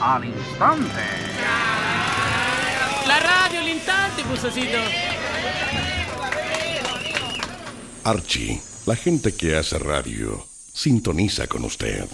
al instante. La radio al instante, Pulsacito. Archie, la gente que hace radio, sintoniza con usted.